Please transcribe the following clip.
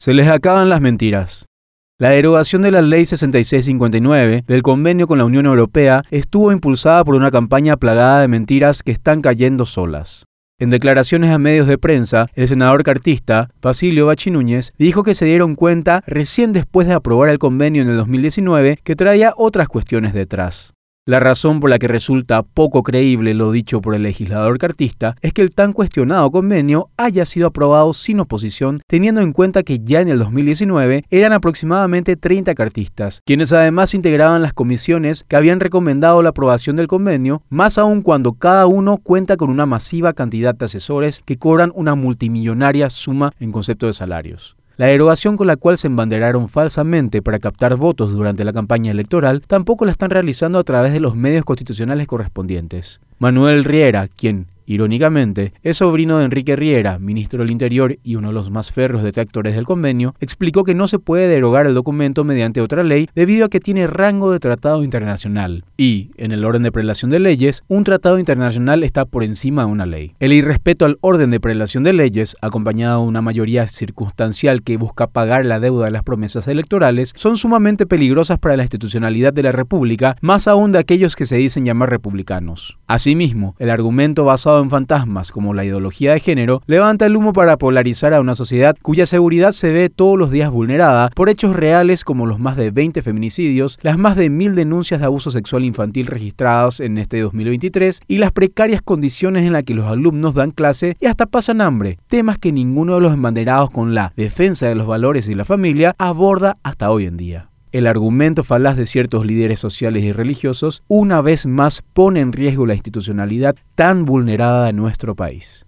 Se les acaban las mentiras. La derogación de la Ley 6659 del convenio con la Unión Europea estuvo impulsada por una campaña plagada de mentiras que están cayendo solas. En declaraciones a medios de prensa, el senador cartista, Basilio Bachi Núñez, dijo que se dieron cuenta recién después de aprobar el convenio en el 2019 que traía otras cuestiones detrás. La razón por la que resulta poco creíble lo dicho por el legislador cartista es que el tan cuestionado convenio haya sido aprobado sin oposición, teniendo en cuenta que ya en el 2019 eran aproximadamente 30 cartistas, quienes además integraban las comisiones que habían recomendado la aprobación del convenio, más aún cuando cada uno cuenta con una masiva cantidad de asesores que cobran una multimillonaria suma en concepto de salarios. La derogación con la cual se embanderaron falsamente para captar votos durante la campaña electoral tampoco la están realizando a través de los medios constitucionales correspondientes. Manuel Riera, quien Irónicamente, es sobrino de Enrique Riera, ministro del Interior y uno de los más ferros detractores del convenio, explicó que no se puede derogar el documento mediante otra ley debido a que tiene rango de tratado internacional. Y, en el orden de prelación de leyes, un tratado internacional está por encima de una ley. El irrespeto al orden de prelación de leyes, acompañado de una mayoría circunstancial que busca pagar la deuda de las promesas electorales, son sumamente peligrosas para la institucionalidad de la República, más aún de aquellos que se dicen llamar republicanos. Asimismo, el argumento en fantasmas como la ideología de género, levanta el humo para polarizar a una sociedad cuya seguridad se ve todos los días vulnerada por hechos reales como los más de 20 feminicidios, las más de mil denuncias de abuso sexual infantil registradas en este 2023 y las precarias condiciones en las que los alumnos dan clase y hasta pasan hambre, temas que ninguno de los embanderados con la defensa de los valores y la familia aborda hasta hoy en día. El argumento falaz de ciertos líderes sociales y religiosos una vez más pone en riesgo la institucionalidad tan vulnerada de nuestro país.